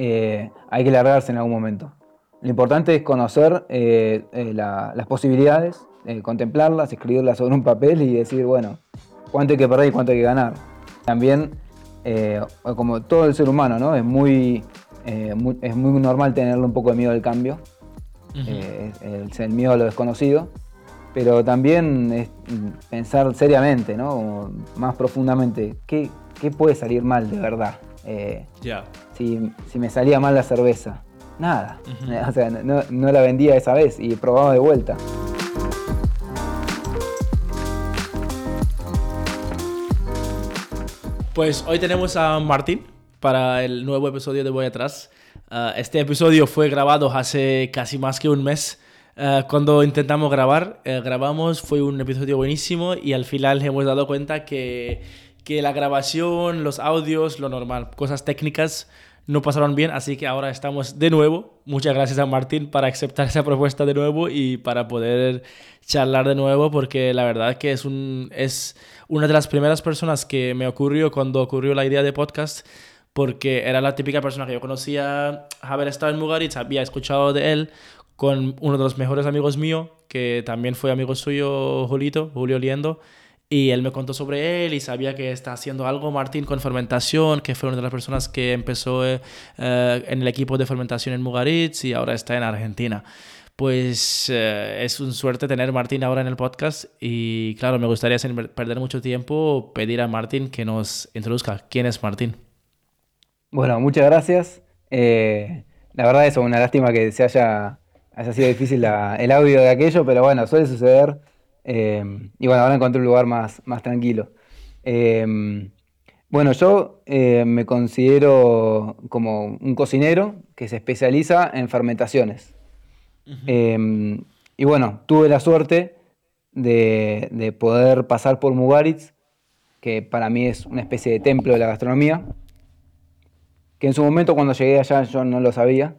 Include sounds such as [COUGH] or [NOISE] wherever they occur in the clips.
eh, hay que largarse en algún momento. Lo importante es conocer eh, eh, las posibilidades, contemplarlas, escribirlas sobre un papel y decir, bueno, cuánto hay que perder y cuánto hay que ganar. También, como todo el ser humano, ¿no? es, muy, es muy normal tenerle un poco de miedo al cambio, el, miedo a lo desconocido, pero también es pensar seriamente, ¿no? más profundamente, ¿qué, ¿qué puede salir mal de verdad? Ya si, me salía mal la cerveza. Nada. [LAUGHS] O sea, no, la vendía esa vez y probaba de vuelta. Pues hoy tenemos a Martín para el nuevo episodio de Voy Atrás. Ah, este episodio fue grabado hace casi más que un mes. Ah, cuando intentamos grabar, eh, grabamos, fue un episodio buenísimo y al final hemos dado cuenta que, que la grabación, los audios, lo normal, cosas técnicas no pasaron bien, así que ahora estamos de nuevo. Muchas gracias a Martín para aceptar esa propuesta de nuevo y para poder charlar de nuevo, porque la verdad que es, un, es una de las primeras personas que me ocurrió cuando ocurrió la idea de podcast, porque era la típica persona que yo conocía, haber estado en Mugaritz, había escuchado de él con uno de los mejores amigos míos, que también fue amigo suyo, Julito, Julio Liendo. Y él me contó sobre él y sabía que está haciendo algo Martín con fermentación, que fue una de las personas que empezó eh, eh, en el equipo de fermentación en Mugaritz y ahora está en Argentina. Pues eh, es un suerte tener a Martín ahora en el podcast y claro, me gustaría sin perder mucho tiempo pedir a Martín que nos introduzca. ¿Quién es Martín? Bueno, muchas gracias. la verdad es una lástima que se haya, haya sido difícil el audio de aquello, pero bueno, suele suceder. Em, y bueno, ahora encontré un lugar más, más tranquilo. Em, bueno, yo eh, me considero como un cocinero que se especializa en fermentaciones. Em, y bueno, tuve la suerte de, poder pasar por Mugaritz, que para mí es una especie de templo de la gastronomía, que en su momento cuando llegué allá yo no lo sabía.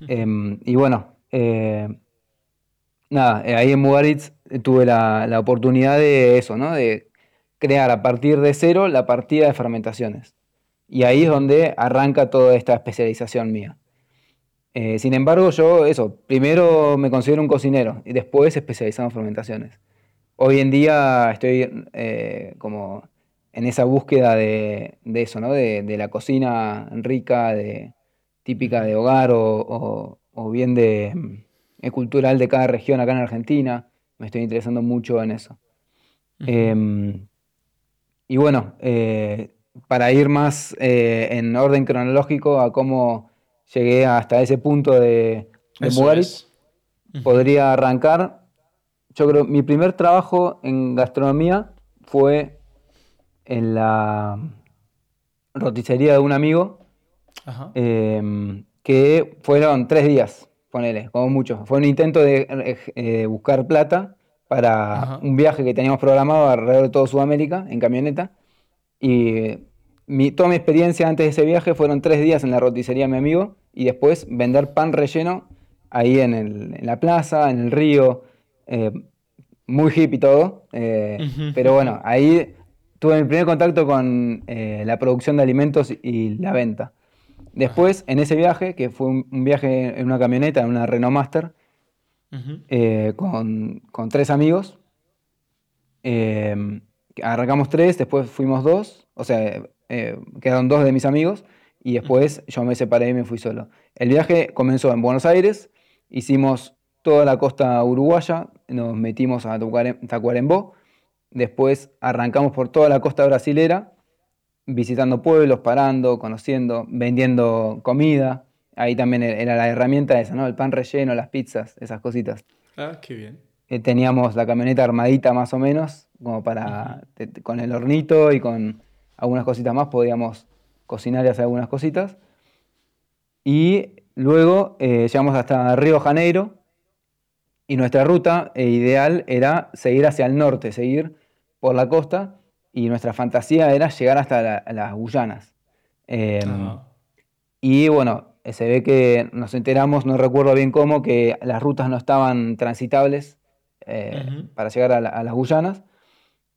[LAUGHS] y bueno, eh, nada, eh, ahí en Mugaritz tuve la, oportunidad de eso, ¿no? De crear a partir de cero la partida de fermentaciones. Y ahí es donde arranca toda esta especialización mía. Eh, sin embargo, yo eso, primero me considero un cocinero y después especializado en fermentaciones. Hoy en día estoy eh, como en esa búsqueda de, eso, ¿no? De, la cocina rica, de, típica de hogar o, bien de, eh, cultural de cada región acá en Argentina me estoy interesando mucho en eso. Em, y bueno, eh, para ir más eh, en orden cronológico a cómo llegué hasta ese punto de, de podría arrancar. Yo creo mi primer trabajo en gastronomía fue en la roticería de un amigo, em, que fueron tres días ponele, como mucho. Fue un intento de eh, eh, buscar plata para un viaje que teníamos programado alrededor de todo Sudamérica en camioneta. Y mi, toda mi experiencia antes de ese viaje fueron tres días en la roticería de mi amigo y después vender pan relleno ahí en, la plaza, en el río. Eh, muy hippie todo. Pero bueno, ahí tuve mi primer contacto con la producción de alimentos y la venta. Después, en ese viaje, que fue un, viaje en una camioneta, en una Renault Master, eh, con, tres amigos, eh, arrancamos tres, después fuimos dos, o sea, eh, quedaron dos de mis amigos, y después yo me separé y me fui solo. El viaje comenzó en Buenos Aires, hicimos toda la costa uruguaya, nos metimos a Tacuarembó, después arrancamos por toda la costa brasilera, visitando pueblos, parando, conociendo, vendiendo comida. Ahí también e-, era la herramienta esa, ¿no? El pan relleno, las pizzas, esas cositas. Ah, qué bien. Eh, teníamos la camioneta armadita más o menos, como para, con el hornito y con algunas cositas más, podíamos cocinar y hacer algunas cositas. Y luego eh, llegamos hasta Río Janeiro y nuestra ruta eh, ideal era seguir hacia el norte, seguir por la costa y nuestra fantasía era llegar hasta las Guyanas. Em, y bueno, se ve que nos enteramos, no recuerdo bien cómo, que las rutas no estaban transitables eh, para llegar a, las Guyanas.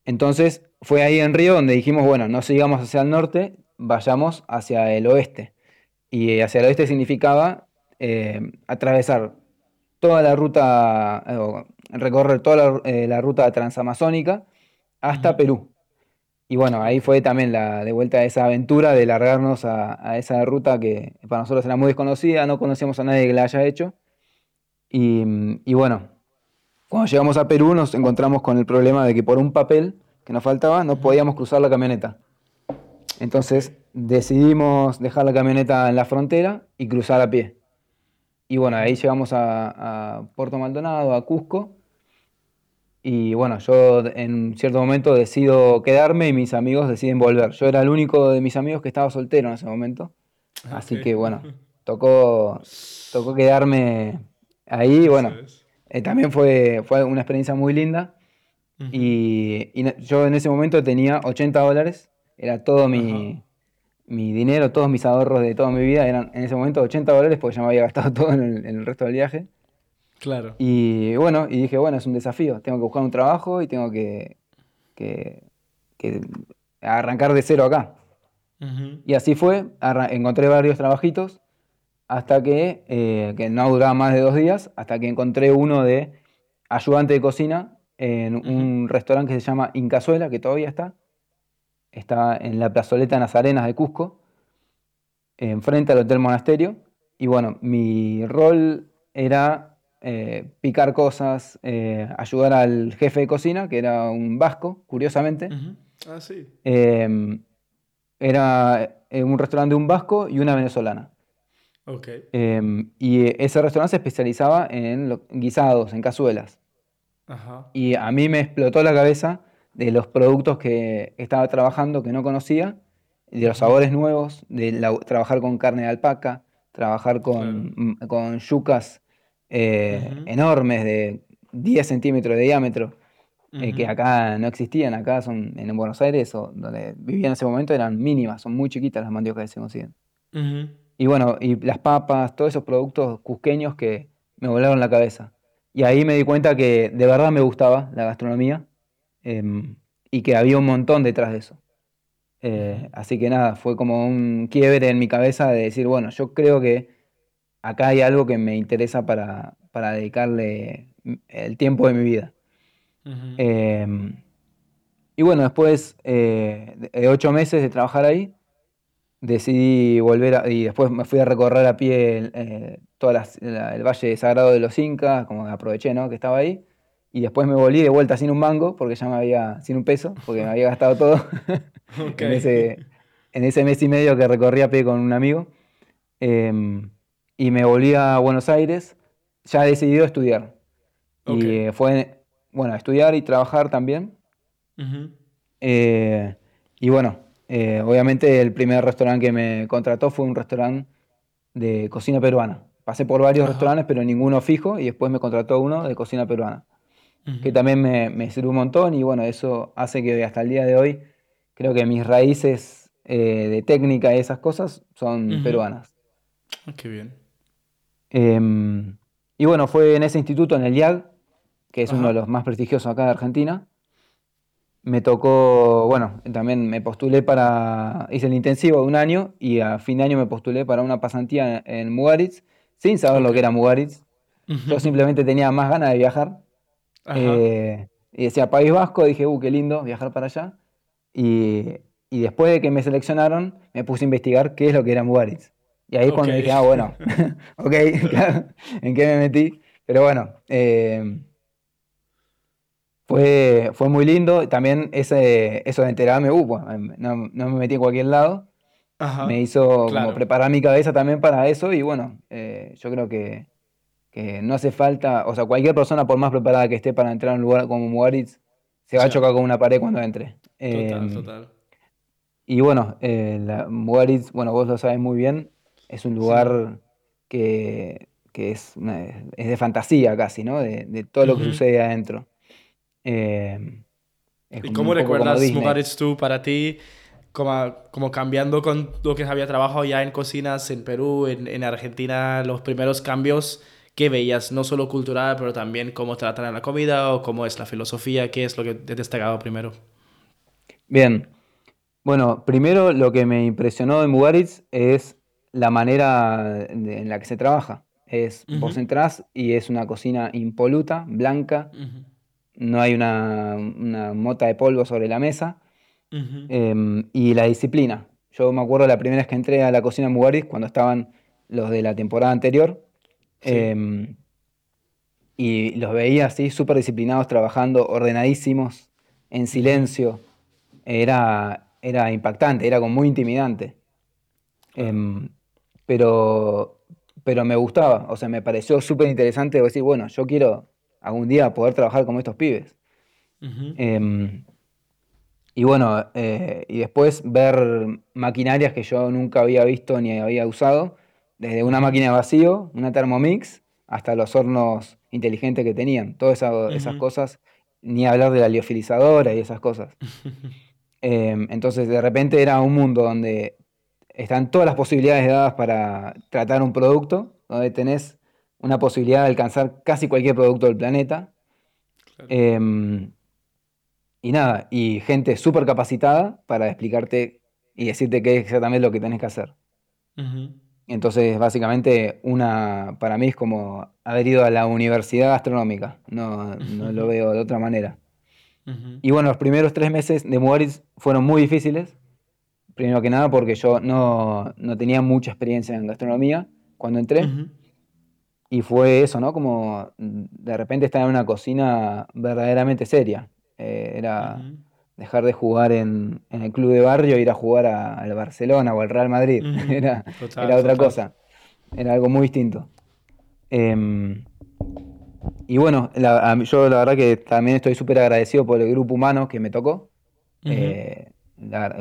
Entonces fue ahí en Río donde dijimos, bueno, no sigamos hacia el norte, vayamos hacia el oeste. Y hacia el oeste significaba eh, atravesar toda la ruta, recorrer toda la, eh, la ruta transamazónica hasta. Perú. Y bueno, ahí fue también la de vuelta de esa aventura de largarnos a, a esa ruta que para nosotros era muy desconocida, no conocíamos a nadie que la haya hecho. Y, y bueno, cuando llegamos a Perú nos encontramos con el problema de que por un papel que nos faltaba no podíamos cruzar la camioneta. Entonces decidimos dejar la camioneta en la frontera y cruzar a pie. Y bueno, ahí llegamos a, a Puerto Maldonado, a Cusco. Y bueno, yo en cierto momento decido quedarme y mis amigos deciden volver. Yo era el único de mis amigos que estaba soltero en ese momento. Ok. Así que bueno, [LAUGHS] tocó, tocó quedarme ahí. Bueno, eh, también fue, fue una experiencia muy linda. Y, yo en ese momento tenía 80 dólares. Era todo mi, mi dinero, todos mis ahorros de toda mi vida. Eran en ese momento 80 dólares porque ya me había gastado [LAUGHS] todo en el, en el resto del viaje. Claro. Y bueno, y dije, bueno, es un desafío. Tengo que buscar un trabajo y tengo que, que- que arrancar de cero acá. Y así fue. encontré varios trabajitos hasta que, eh, que no duraba más de dos días, hasta que encontré uno de ayudante de cocina en un restaurante que se llama Incazuela, que todavía está. Está en la plazoleta Nazarenas de Cusco, enfrente al Hotel Monasterio. Y bueno, mi rol era eh, picar cosas, eh, ayudar al jefe de cocina, que era un vasco, curiosamente. Ah, sí. Em, era eh, un restaurante de un vasco y una venezolana. Ok. Em, y ese restaurante se especializaba en lo- guisados, en cazuelas. Ajá. Y a mí me explotó la cabeza de los productos que estaba trabajando que no conocía, de los sabores nuevos, de la- trabajar con carne de alpaca, trabajar Claro. con, mm, con yucas eh, enormes de 10 centímetros de diámetro, eh, que acá no existían, acá son en Buenos Aires o donde vivía en ese momento eran mínimas, son muy chiquitas las mandiocas que se consiguen. Y bueno, y las papas, todos esos productos cusqueños que me volaron la cabeza. Y ahí me di cuenta que de verdad me gustaba la gastronomía em, y que había un montón detrás de eso. Eh, así que nada, fue como un quiebre en mi cabeza de decir, bueno, yo creo que acá hay algo que me interesa para, para dedicarle el tiempo de mi vida. Em, y bueno, después eh, de ocho meses de trabajar ahí, decidí volver a- y después me fui a recorrer a pie el, eh, todas las- la- el Valle Sagrado de los Incas, como aproveché, ¿no? Que estaba ahí. Y después me volví de vuelta sin un mango, porque ya me había, sin un peso, porque me había gastado todo [LAUGHS] [LAUGHS] en ese, en ese mes y medio que recorrí a pie con un amigo. Em, y me volví a Buenos Aires, ya decidido estudiar. Ok. Y eh, fue, bueno, estudiar y trabajar también. Ujú. Eh, y bueno, eh, obviamente el primer restaurante que me contrató fue un restaurante de cocina peruana. Pasé por varios Ajá. restaurantes, pero ninguno fijo, y después me contrató uno de cocina peruana, que Ujú. también me, me sirvió un montón, y bueno, eso hace que hasta el día de hoy creo que mis raíces eh, de técnica y esas cosas son peruanas. Ah, Qué bien. Em, y bueno, fue en ese instituto, en el IAG, que es uno de los más prestigiosos acá de Argentina. Me tocó, bueno, también me postulé para, hice el intensivo de un año y a fin de año me postulé para una pasantía en, en Mugaritz, sin saber lo que era Mugaritz. Yo simplemente tenía más ganas de viajar. Eh, y decía País Vasco, dije, uh, qué lindo viajar para allá. Y, y después de que me seleccionaron, me puse a investigar qué es lo que era Mugaritz. Y ahí es Ok. cuando dije, ah, bueno, [LAUGHS] ok, [LAUGHS] claro, ¿en qué me metí? Pero bueno, eh, fue, fue muy lindo. También ese, eso de enterarme, uh, bueno, em, no, no me metí en cualquier lado. Me Ajá. hizo como Claro. preparar mi cabeza también para eso. Y bueno, eh, yo creo que, que no hace falta, o sea, cualquier persona, por más preparada que esté para entrar a un lugar como Mugaritz, se va a Ya. chocar con una pared cuando entre. Total, Em, total. y bueno, eh, la- Mugaritz, bueno, vos lo sabes muy bien, es un Sí. lugar que, que es, una- es de fantasía casi, ¿no? De, de todo lo que sucede adentro. Eh, es ¿Y cómo recuerdas. Mugaritz tú para ti? Como, como cambiando con lo que había trabajado ya en cocinas en Perú, en, en Argentina, los primeros cambios que veías, no solo cultural, pero también cómo tratan a la comida o cómo es la filosofía, qué es lo que te destacaba primero. Bien, bueno, primero lo que me impresionó de Mugaritz es la manera en la que se trabaja. Es, Vos entrás y es una cocina impoluta, blanca, no hay una, mota de polvo sobre la mesa, em, y la disciplina. Yo me acuerdo la primera vez que entré a la cocina Mugaris, cuando estaban los de la temporada anterior, em, y los veía así, súper disciplinados, trabajando, ordenadísimos, en silencio. Era, era impactante, era como muy intimidante. Em, pero, pero me gustaba, o sea, me pareció súper interesante decir, bueno, yo quiero algún día poder trabajar como estos pibes. Em, y bueno, eh, y después ver maquinarias que yo nunca había visto ni había usado, desde una máquina de vacío, una Thermomix, hasta los hornos inteligentes que tenían, todas esas cosas, ni hablar de la liofilizadora y esas cosas. [LAUGHS] Em, entonces, de repente era un mundo donde están todas las posibilidades dadas para tratar un producto, donde tenés una posibilidad de alcanzar casi cualquier producto del planeta. Em, y nada, y gente súper capacitada para explicarte y decirte qué es exactamente lo que tenés que hacer. Entonces, básicamente, una para mí es como haber ido a la universidad gastronómica. No, no lo [LAUGHS] veo de otra manera. Y bueno, los primeros tres meses de Mugaritz fueron muy difíciles. Primero que nada porque yo no, no tenía mucha experiencia en gastronomía cuando entré. Y fue eso, ¿no? Como de repente estar en una cocina verdaderamente seria. Eh, era dejar de jugar en, el club de barrio e ir a jugar al Barcelona o al Real Madrid. [LAUGHS] era, era, otra cosa. Era algo muy distinto. Em, y bueno, yo la verdad que también estoy súper agradecido por el grupo humano que me tocó. Eh,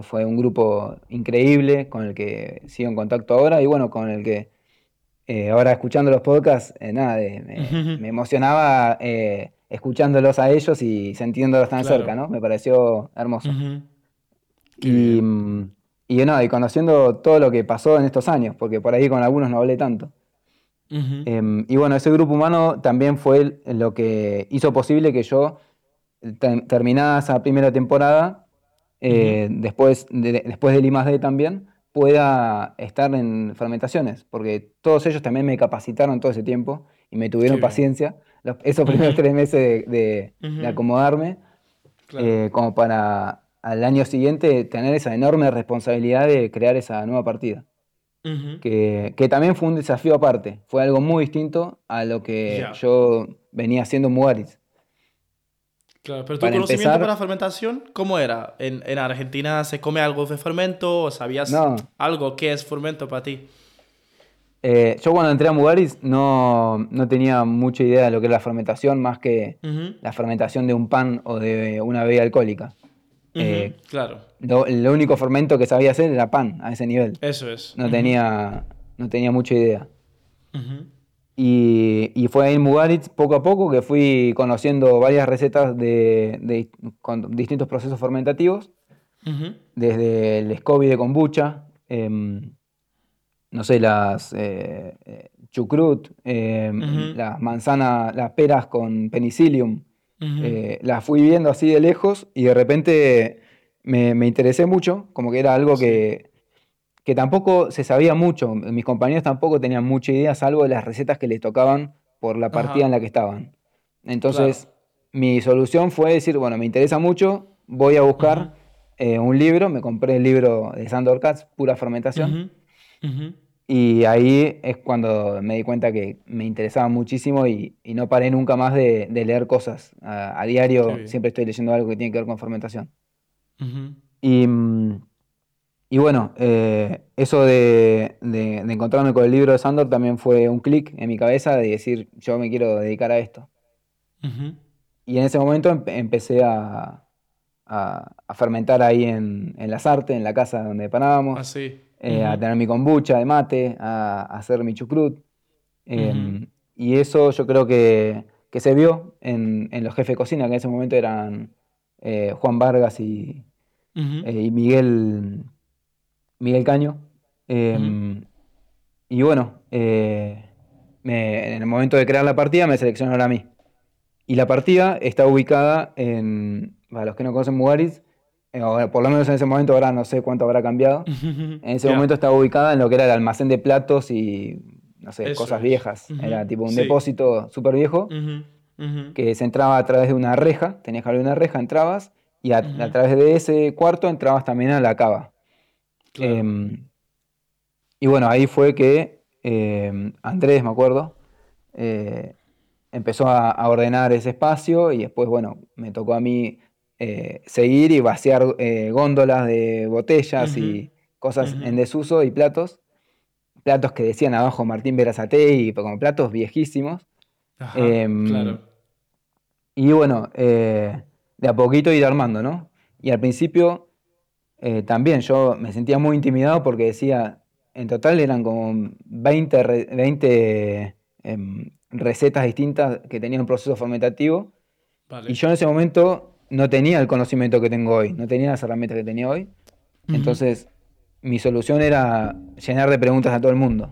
fue un grupo increíble con el que sigo en contacto ahora y bueno, con el que eh, ahora escuchando los podcasts, eh, nada, [LAUGHS] me, emocionaba escuchándolos a ellos y sintiéndolos tan cerca, ¿no? Me pareció hermoso. Y, y nada, y conociendo todo lo que pasó en estos años, porque por ahí con algunos no hablé tanto. Em, y bueno, ese grupo humano también fue lo que hizo posible que yo, terminada esa primera temporada, eh, después, de, después del I+D también, pueda estar en fermentaciones, porque todos ellos también me capacitaron todo ese tiempo y me tuvieron paciencia esos primeros tres meses de, acomodarme, eh, como para al año siguiente tener esa enorme responsabilidad de crear esa nueva partida. Que, también fue un desafío aparte. Fue algo muy distinto a lo que yo venía haciendo en Mugaritz. Claro, pero tu conocimiento para fermentación, ¿cómo era? ¿En, Argentina se come algo de fermento o sabías algo que es fermento para ti? Eh, yo cuando entré a Mugaritz no, no, tenía mucha idea de lo que era la fermentación, más que la fermentación de un pan o de una bebida alcohólica. Eh, claro. Lo, único fermento que sabía hacer era pan a ese nivel. Eso es. No, tenía, no tenía mucha idea. Y, y, fue en Mugaritz poco a poco que fui conociendo varias recetas de, con distintos procesos fermentativos. Desde el SCOBY de kombucha, em, no sé, las eh, eh, chucrut, em, las manzanas, las peras con penicillium. Eh, la fui viendo así de lejos y de repente me, interesé mucho, como que era algo que, que, tampoco se sabía mucho. Mis compañeros tampoco tenían mucha idea, salvo de las recetas que les tocaban por la partida en la que estaban. Entonces, mi solución fue decir, bueno, me interesa mucho, voy a buscar eh, un libro, me compré el libro de Sandor Katz, Pura Fermentación. Y ahí es cuando me di cuenta que me interesaba muchísimo y, no paré nunca más de, leer cosas. A, diario siempre estoy leyendo algo que tiene que ver con fermentación. y, y, bueno, eh, eso de, encontrarme con el libro de Sandor también fue un clic en mi cabeza de decir, yo me quiero dedicar a esto. Y en ese momento empecé a, a, fermentar ahí en, en Las Artes, en la casa donde parábamos. Ah, sí. Eh, a tener mi kombucha de mate, a, hacer mi chucrut. Em, y eso yo creo que, se vio en, los jefes de cocina, que en ese momento eran eh, Juan Vargas y, y, Miguel, Miguel Caño. Em, y bueno, en el momento de crear la partida me seleccionaron a mí. Y la partida está ubicada en, para los que no conocen Mugaritz, eh, por lo menos en ese momento, ahora no sé cuánto habrá cambiado. [LAUGHS] En ese momento estaba ubicada en lo que era el almacén de platos y, no sé, Eso cosas es. viejas. Era tipo un sí. depósito súper viejo que se entraba a través de una reja, tenías que abrir una reja, entrabas y a, a través de ese cuarto entrabas también a la cava. Claro. Em, y bueno, ahí fue que em, Andrés, me acuerdo, eh, empezó a, a ordenar ese espacio y después, bueno, me tocó a mí eh, seguir y vaciar eh, góndolas de botellas y cosas en desuso y platos. Platos que decían abajo Martín Berazategui, como platos viejísimos. Ajá, em, claro. Y bueno, de a poquito ir armando, ¿no? Y al principio eh, también yo me sentía muy intimidado porque decía, en total eran como 20, re- 20 em, recetas distintas que tenían un proceso fermentativo. Vale. Y yo en ese momento no tenía el conocimiento que tengo hoy, no tenía las herramientas que tenía hoy. Entonces, mi solución era llenar de preguntas a todo el mundo.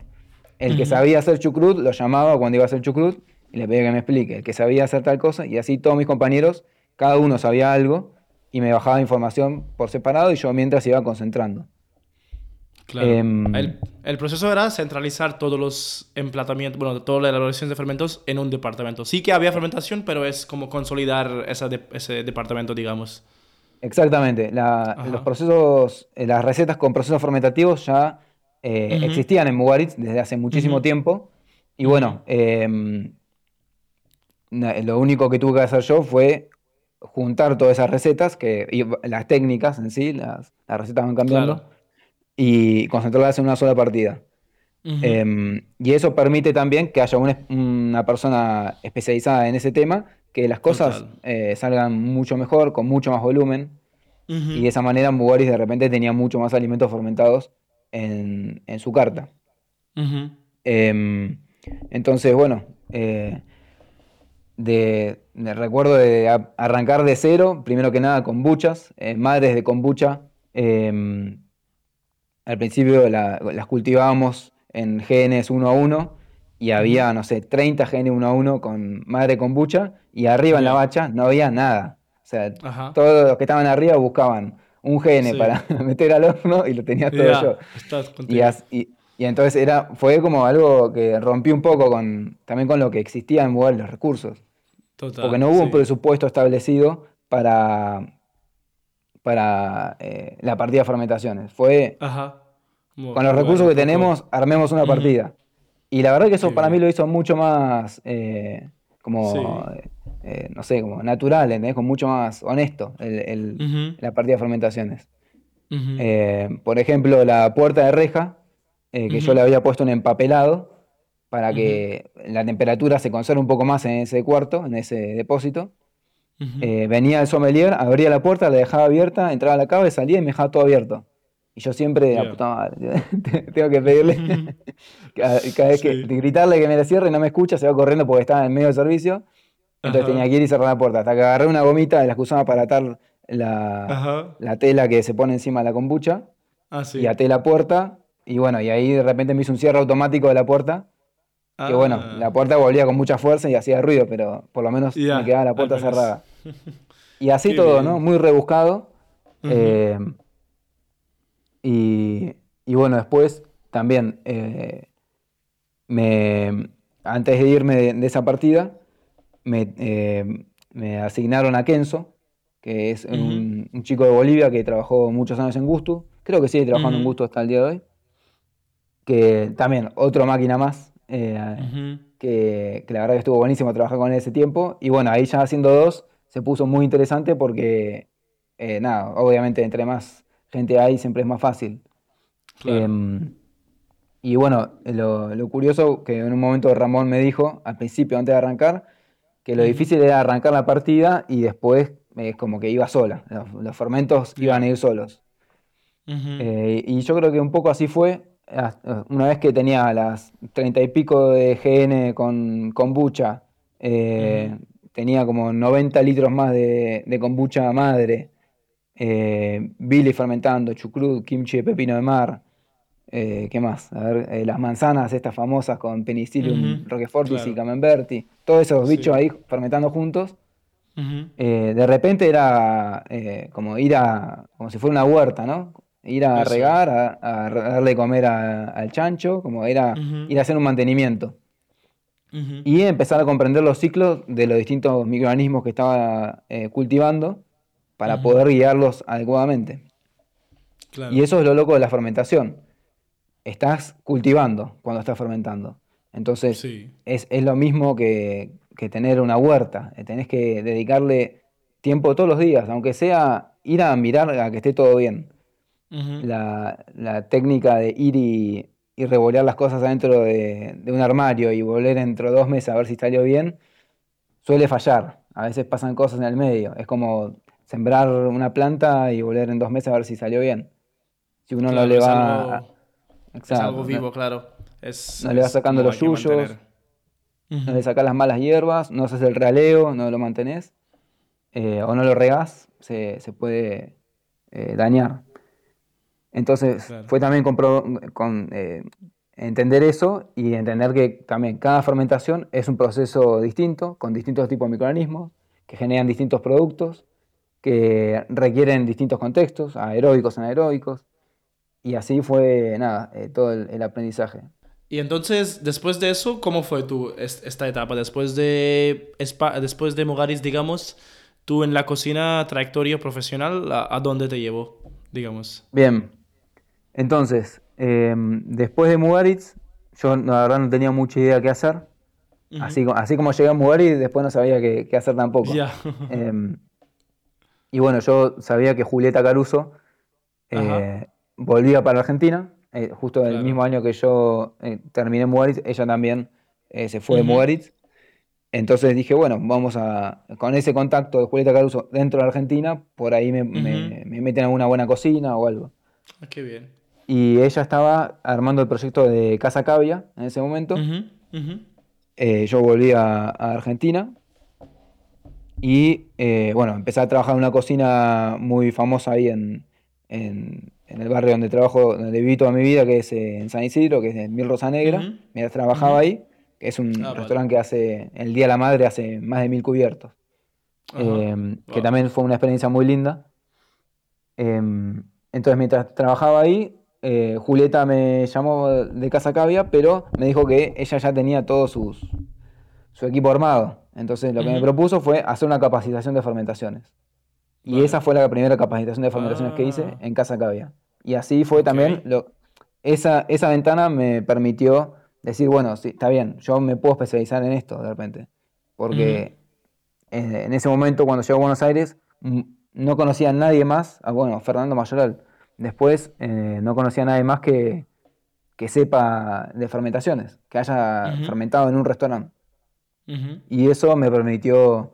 El que sabía hacer chucrut lo llamaba cuando iba a hacer chucrut y le pedía que me explique. El que sabía hacer tal cosa y así todos mis compañeros, cada uno sabía algo y me bajaba información por separado y yo mientras iba concentrando. Claro. Em, el, el proceso era centralizar todos los emplatamientos, bueno, toda la elaboración de fermentos en un departamento. Sí que había fermentación, pero es como consolidar esa de- ese departamento, digamos. Exactamente. la- los procesos, eh, las recetas con procesos fermentativos ya eh, Ujú. existían en Mugaritz desde hace muchísimo Ujú. tiempo. Y bueno, na- lo único que tuve que hacer yo fue juntar todas esas recetas, que, y las técnicas en sí, las, las recetas van cambiando, Claro. y concentrarlas en una sola partida. Em, y eso permite también que haya una, una persona especializada en ese tema, que las cosas eh, salgan mucho mejor, con mucho más volumen. Y de esa manera Mugaris de repente tenía mucho más alimentos fermentados en, en su carta. Em, entonces, bueno, eh, de, recuerdo de a- arrancar de cero, primero que nada kombuchas, eh, madres de kombucha. em, al principio la- las cultivábamos en genes uno a uno y había, no sé, 30 genes uno a uno con madre kombucha y arriba en la bacha no había nada. O sea, Ajá. todos los que estaban arriba buscaban un gene Sí. para [LAUGHS] meter al horno y lo tenía todo Ya, yo. estás Y, contigo. as- y- y entonces era, fue como algo que rompió un poco con, también con lo que existía en lugar de los recursos. Total, Porque no hubo un presupuesto establecido para, para eh, la partida de fermentaciones. Fue Ajá. Con los bueno, recursos que tenemos, armemos una partida. Y la verdad que eso para mí lo hizo mucho más, eh, como, Sí. eh, no sé, como natural, ¿entendés? Como mucho más honesto el, la partida de fermentaciones. Por ejemplo, la puerta de reja, eh, que yo le había puesto un empapelado para que la temperatura se conserve un poco más en ese cuarto, en ese depósito. Eh, venía el sommelier, abría la puerta, la dejaba abierta, entraba a la cava y salía y me dejaba todo abierto. Y yo siempre, la Ya. puta madre, [LAUGHS] tengo que pedirle, [LAUGHS] cada, cada vez que gritarle que me la cierre y no me escucha, se va corriendo porque estaba en medio del servicio. Entonces Ajá. tenía que ir y cerrar la puerta. Hasta que agarré una gomita de las que usaba para atar la, la tela que se pone encima de la kombucha Ah, sí. y até la puerta. Y bueno, y ahí de repente me hizo un cierre automático de la puerta. Que bueno, Ah. la puerta volvía con mucha fuerza y hacía ruido, pero por lo menos me quedaba la puerta cerrada. [LAUGHS] Y así Qué todo, bien. ¿no? Muy rebuscado. Eh, y, y bueno, después también, eh, me, antes de irme de, de esa partida, me, eh, me asignaron a Kenzo, que es un, un chico de Bolivia que trabajó muchos años en Gusto. Creo que sigue trabajando en. Gusto hasta el día de hoy. Que también, otra máquina más. eh, que, que la verdad que estuvo buenísimo trabajar con él ese tiempo. Y bueno, ahí ya haciendo dos se puso muy interesante porque, eh, nada, obviamente entre más gente hay siempre es más fácil. Claro. Em, y bueno, lo, lo curioso que en un momento Ramón me dijo, al principio, antes de arrancar, que lo difícil era arrancar la partida y después es como que iba sola. Los, los fermentos iban a ir solos. Eh, y yo creo que un poco así fue. Una vez que tenía las treinta y pico de GN con kombucha, eh, tenía como 90 litros más de, de kombucha madre, eh, Billy fermentando, chucrut, kimchi de pepino de mar, eh, ¿qué más? A ver, eh, las manzanas estas famosas con Penicillium roquefortis y camemberti, todos esos Sí. bichos ahí fermentando juntos. De repente era como ir a, como si fuera una huerta, ¿no? Ir a regar, a, darle comer al chancho, como era ir a hacer un mantenimiento. Y empezar a comprender los ciclos de los distintos microorganismos que estaba eh, cultivando para poder guiarlos adecuadamente. Y eso es lo loco de la fermentación. Estás cultivando cuando estás fermentando. Entonces, es, lo mismo que, tener una huerta. Eh, tenés que dedicarle tiempo todos los días, aunque sea ir a mirar a que esté todo bien. La, técnica de ir y, y revolear las cosas adentro de, un armario y volver dentro de dos meses a ver si salió bien, suele fallar. A veces pasan cosas en el medio. Es como sembrar una planta y volver en dos meses a ver si salió bien. Si uno no le va... Es algo, vivo, claro. no le va sacando los suyos, no le sacas las malas hierbas, no haces el realeo, no lo mantenés, eh, o no lo regás, se, puede eh, dañar. Entonces fue también con, eh, entender eso y entender que también cada fermentación es un proceso distinto, con distintos tipos de microorganismos, que generan distintos productos, que requieren distintos contextos, aeróbicos, anaeróbicos, y así fue, nada, eh, todo el, aprendizaje. Y entonces, después de eso, ¿cómo fue tu, esta etapa? Después de, después de Mugaris, digamos, tú en la cocina, trayectoria profesional, ¿a, a dónde te llevó, digamos? Bien, entonces, em, después de Mugaritz, yo la verdad no tenía mucha idea qué hacer. así, así como llegué a Mugaritz, después no sabía qué, hacer tampoco. Em, y bueno, yo sabía que Julieta Caruso eh, volvía para Argentina, eh, justo el mismo año que yo eh, terminé Mugaritz, ella también se fue de Mugaritz. Entonces dije, bueno, vamos a, con ese contacto de Julieta Caruso dentro de Argentina, por ahí me, me, me meten a una buena cocina o algo. Ah, qué bien y ella estaba armando el proyecto de Casa Cavia en ese momento. Eh, yo volví a, Argentina y eh, bueno, empecé a trabajar en una cocina muy famosa ahí en, el barrio donde trabajo, donde viví toda mi vida, que es eh, en San Isidro, que es en Mil Rosa Negra. me trabajaba ahí, que es un ah, restaurante que hace, el Día de la Madre hace más de mil cubiertos. Que también fue una experiencia muy linda. Em, entonces, mientras trabajaba ahí, eh, Julieta me llamó de Casa Cavia, pero me dijo que ella ya tenía todo sus, su equipo armado. Entonces lo que me propuso fue hacer una capacitación de fermentaciones. Y esa fue la primera capacitación de fermentaciones que hice ah. en Casa Cavia. Y así fue también, lo, esa, esa ventana me permitió decir, bueno, sí, está bien, yo me puedo especializar en esto de repente. Porque en, ese momento, cuando llego a Buenos Aires, no conocía a nadie más, a, bueno, Fernando Mayoral Después eh, no conocía a nadie más que, que sepa de fermentaciones, que haya fermentado en un restaurante. Y eso me permitió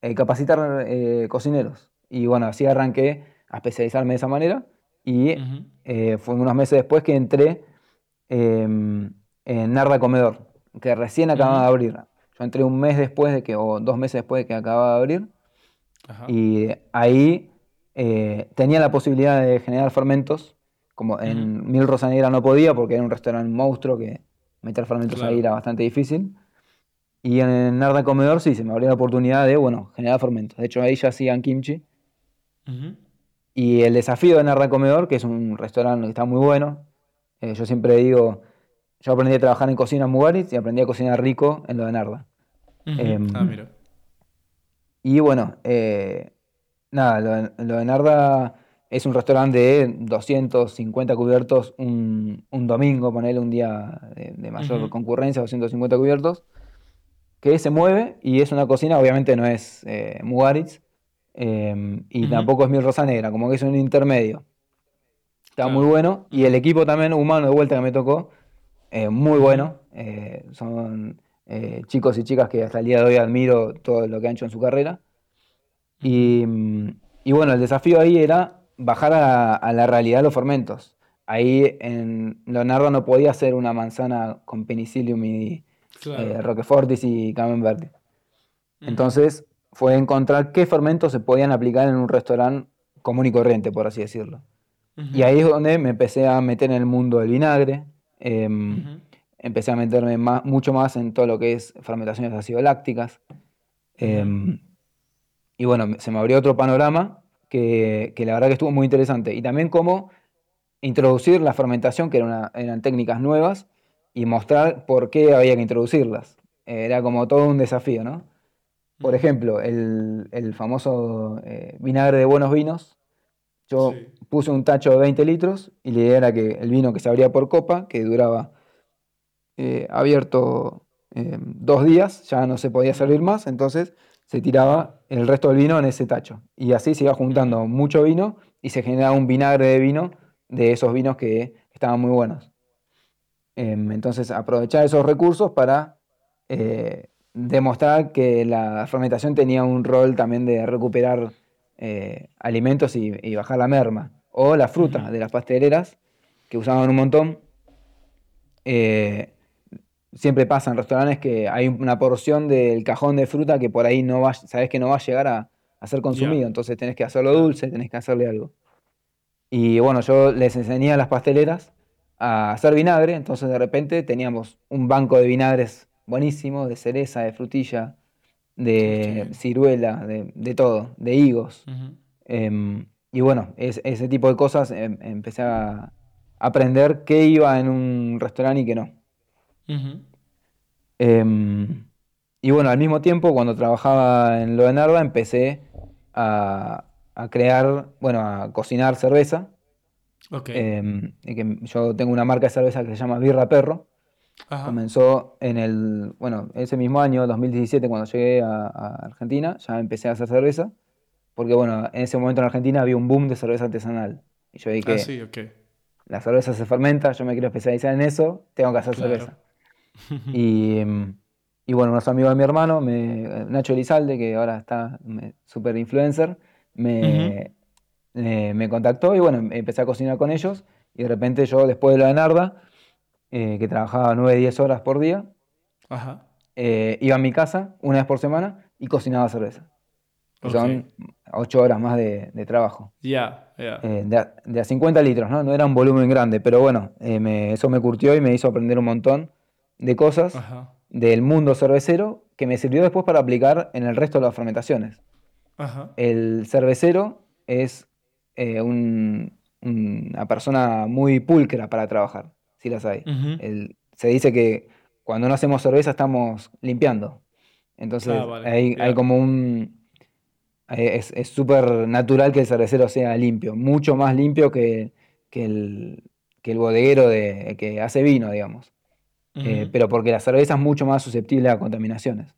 eh, capacitar eh, cocineros. Y bueno, así arranqué a especializarme de esa manera. Y fue unos meses después que entré em, en Narda Comedor, que recién acababa de abrir. Yo entré un mes después de que, o dos meses después de que acababa de abrir. Y ahí eh, tenía la posibilidad de generar fermentos, como en Mil Rosa Negra no podía porque era un restaurante monstruo que meter fermentos ahí era bastante difícil. Y en Narda Comedor sí, se me abrió la oportunidad de, bueno, generar fermentos. De hecho, ahí ya hacían kimchi. Y el desafío de Narda Comedor, que es un restaurante que está muy bueno, eh, yo siempre digo, yo aprendí a trabajar en cocina en Mugaritz y aprendí a cocinar rico en lo de Narda. Em, ah, mira. Y bueno, eh, nada, lo, de Narda es un restaurante de 250 cubiertos un, domingo, ponerle un día de, mayor concurrencia, 250 cubiertos, que se mueve y es una cocina, obviamente no es eh, Mugaritz em, y tampoco es Mil Rosa Negra, como que es un intermedio. Está muy bueno y el equipo también humano de vuelta que me tocó, eh, muy bueno. Eh, son chicos y chicas que hasta el día de hoy admiro todo lo que han hecho en su carrera. Y, bueno, el desafío ahí era bajar a, la realidad de los fermentos. Ahí en Leonardo no podía hacer una manzana con penicillium y eh, roquefortis y camembert. Entonces fue encontrar qué fermentos se podían aplicar en un restaurante común y corriente, por así decirlo. Y ahí es donde me empecé a meter en el mundo del vinagre. Em, empecé a meterme mucho más en todo lo que es fermentaciones ácido-lácticas. Em, y bueno, se me abrió otro panorama que, que la verdad que estuvo muy interesante. Y también cómo introducir la fermentación, que eran técnicas nuevas, y mostrar por qué había que introducirlas. Era como todo un desafío, ¿no? Por ejemplo, el, famoso eh, vinagre de buenos vinos. Yo puse un tacho de 20 litros y la idea era que el vino que se abría por copa, que duraba eh, abierto eh, dos días, ya no se podía servir más, entonces se tiraba el resto del vino en ese tacho. Y así se iba juntando mucho vino y se generaba un vinagre de vino de esos vinos que estaban muy buenos. Em, entonces, aprovechar esos recursos para eh, demostrar que la fermentación tenía un rol también de recuperar eh, alimentos y, bajar la merma. O la fruta de las pasteleras, que usaban un montón. Eh, siempre pasa en restaurantes que hay una porción del cajón de fruta que por ahí no va, sabes que no va a llegar a, ser consumido, entonces tenés que hacerlo dulce, tenés que hacerle algo. Y bueno, yo les enseñé a las pasteleras a hacer vinagre, entonces de repente teníamos un banco de vinagres buenísimo, de cereza, de frutilla, de ciruela, de, todo, de higos. Em, y bueno, ese tipo de cosas em, empecé a aprender qué iba en un restaurante y qué no. Em, y bueno, al mismo tiempo, cuando trabajaba en lo de Narva, empecé a, crear, bueno, a cocinar cerveza. Em, que yo tengo una marca de cerveza que se llama Birra Perro. Comenzó en el, bueno, ese mismo año, 2017, cuando llegué a, Argentina, ya empecé a hacer cerveza. Porque bueno, en ese momento en Argentina había un boom de cerveza artesanal. Y yo que ah, la cerveza se fermenta, yo me quiero especializar en eso, tengo que hacer cerveza. Y, y, bueno, unos amigos de mi hermano, me, Nacho Elizalde, que ahora está super influencer, me, me contactó y bueno, empecé a cocinar con ellos. Y de repente yo, después de la de Narda, eh, que trabajaba 9, 10 horas por día, eh, iba a mi casa una vez por semana y cocinaba cerveza. Son 8 horas más de, trabajo. Ya, ya. Eh, de, a 50 litros, ¿no? No era un volumen grande, pero bueno, eso me curtió y me hizo aprender un montón de cosas del mundo cervecero que me sirvió después para aplicar en el resto de las fermentaciones. El cervecero es eh, una persona muy pulcra para trabajar, si las hay. se dice que cuando no hacemos cerveza estamos limpiando. Entonces ah, hay, como un... Es súper natural que el cervecero sea limpio, mucho más limpio que, el, que el bodeguero de, que hace vino, digamos. Eh, pero porque la cerveza es mucho más susceptible a contaminaciones.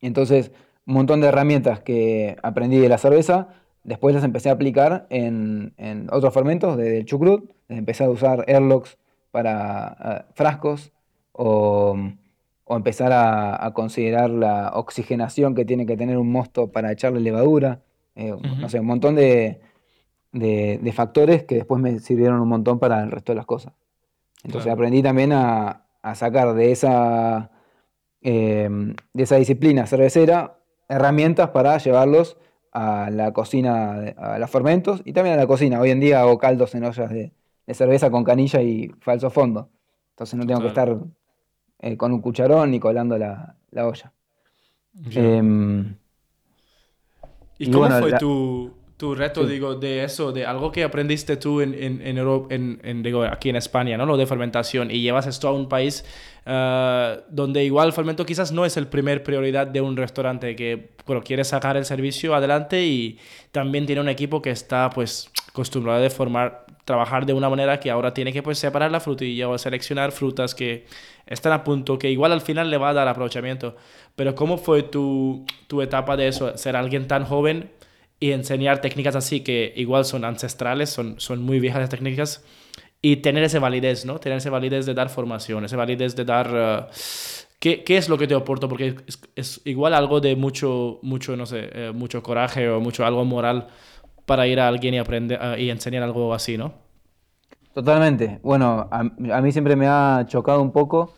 Entonces, un montón de herramientas que aprendí de la cerveza, después las empecé a aplicar en, otros fermentos, desde el chucrut, empecé a usar airlocks para eh, frascos, o, empezar a, considerar la oxigenación que tiene que tener un mosto para echarle levadura, eh, no sé, un montón de, factores que después me sirvieron un montón para el resto de las cosas. Entonces aprendí también a, sacar de esa, em, de esa disciplina cervecera herramientas para llevarlos a la cocina, a los fermentos y también a la cocina. Hoy en día hago caldos en ollas de, cerveza con canilla y falso fondo. Entonces no tengo que estar eh, con un cucharón ni colando la, olla. Em, ¿Y, cómo fue tu, tu reto, digo, de eso, de algo que aprendiste tú en, en, en, Europa, en, digo, aquí en España, ¿no? Lo de fermentación, y llevas esto a un país uh, donde igual el fermento quizás no es el primer prioridad de un restaurante que, bueno, quiere sacar el servicio adelante y también tiene un equipo que está, pues, acostumbrado a formar, trabajar de una manera que ahora tiene que, pues, separar la frutilla o seleccionar frutas que están a punto, que igual al final le va a dar aprovechamiento. Pero ¿cómo fue tu, tu etapa de eso? Ser alguien tan joven y enseñar técnicas así que igual son ancestrales, son, son muy viejas las técnicas, y tener esa validez, ¿no? Tener esa validez de dar formación, esa validez de dar... Uh, ¿qué, ¿qué, es lo que te aporto? Porque es, es, igual algo de mucho, mucho, no sé, eh, mucho coraje o mucho algo moral para ir a alguien y aprender uh, y enseñar algo así, ¿no? Totalmente. Bueno, a, a mí siempre me ha chocado un poco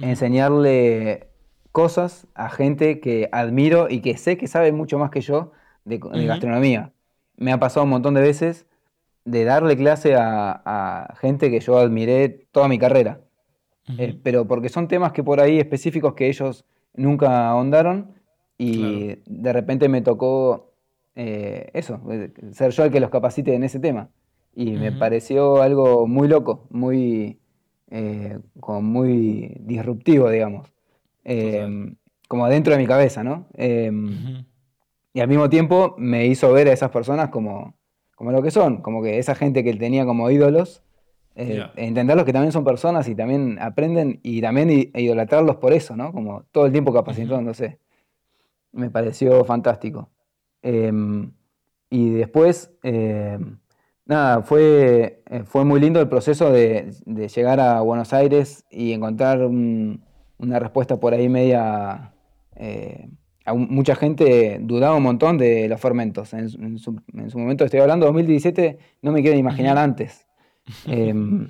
enseñarle cosas a gente que admiro y que sé que sabe mucho más que yo de, gastronomía. Me ha pasado un montón de veces de darle clase a, gente que yo admiré toda mi carrera. Eh, pero porque son temas que por ahí específicos que ellos nunca ahondaron y de repente me tocó eh, eso, eh, ser yo el que los capacite en ese tema. Y me pareció algo muy loco, muy, eh, como muy disruptivo, digamos. Em, como dentro de mi cabeza, ¿no? Em, y al mismo tiempo me hizo ver a esas personas como, como lo que son, como que esa gente que él tenía como ídolos, entenderlos que también son personas y también aprenden y también idolatrarlos por eso, ¿no? Como todo el tiempo capacitándose. Me pareció fantástico. Em, y después, em, nada, fue, eh, fue muy lindo el proceso de, llegar a Buenos Aires y encontrar una respuesta por ahí media... Eh, mucha gente dudaba un montón de los fermentos. En, su, momento, estoy hablando de 2017, no me quiero imaginar antes. Em,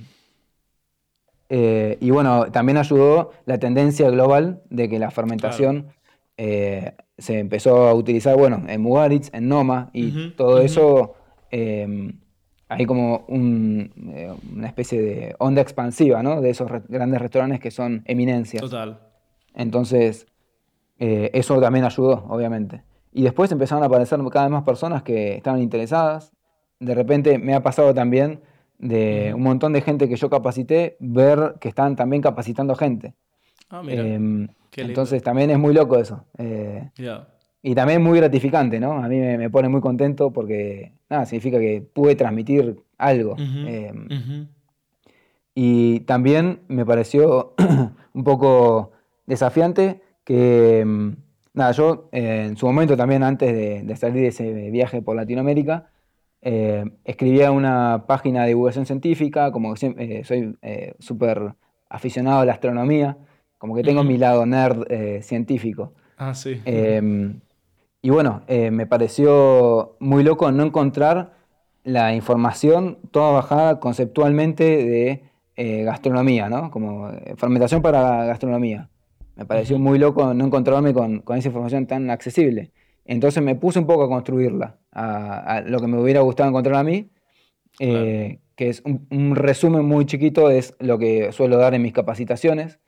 eh, y bueno, también ayudó la tendencia global de que la fermentación se empezó a utilizar, bueno, en Mugaritz, en Noma, y todo eso em, hay como eh, una especie de onda expansiva, ¿no? De esos grandes restaurantes que son eminencias. Total. Entonces, eh, eso también ayudó, obviamente. Y después empezaron a aparecer cada vez más personas que estaban interesadas. De repente me ha pasado también de un montón de gente que yo capacité, ver que están también capacitando gente. Ah, mira. Em, entonces también es muy loco eso. Eh, y también muy gratificante, ¿no? A mí me, pone muy contento porque, nada, significa que pude transmitir algo. Em, y también me pareció [CLEARS THROAT] un poco desafiante que, em, nada, yo en su momento también antes de, salir de ese viaje por Latinoamérica, eh, escribía una página de divulgación científica, como que eh, soy súper aficionado a la astronomía. Como que tengo mi lado nerd eh, científico. Ah, sí. Em, y bueno, eh, me pareció muy loco no encontrar la información toda bajada conceptualmente de eh, gastronomía, ¿no? Como fermentación para gastronomía. Me pareció muy loco no encontrarme con, esa información tan accesible. Entonces me puse un poco a construirla, a, lo que me hubiera gustado encontrar a mí, que es un, resumen muy chiquito, es lo que suelo dar en mis capacitaciones,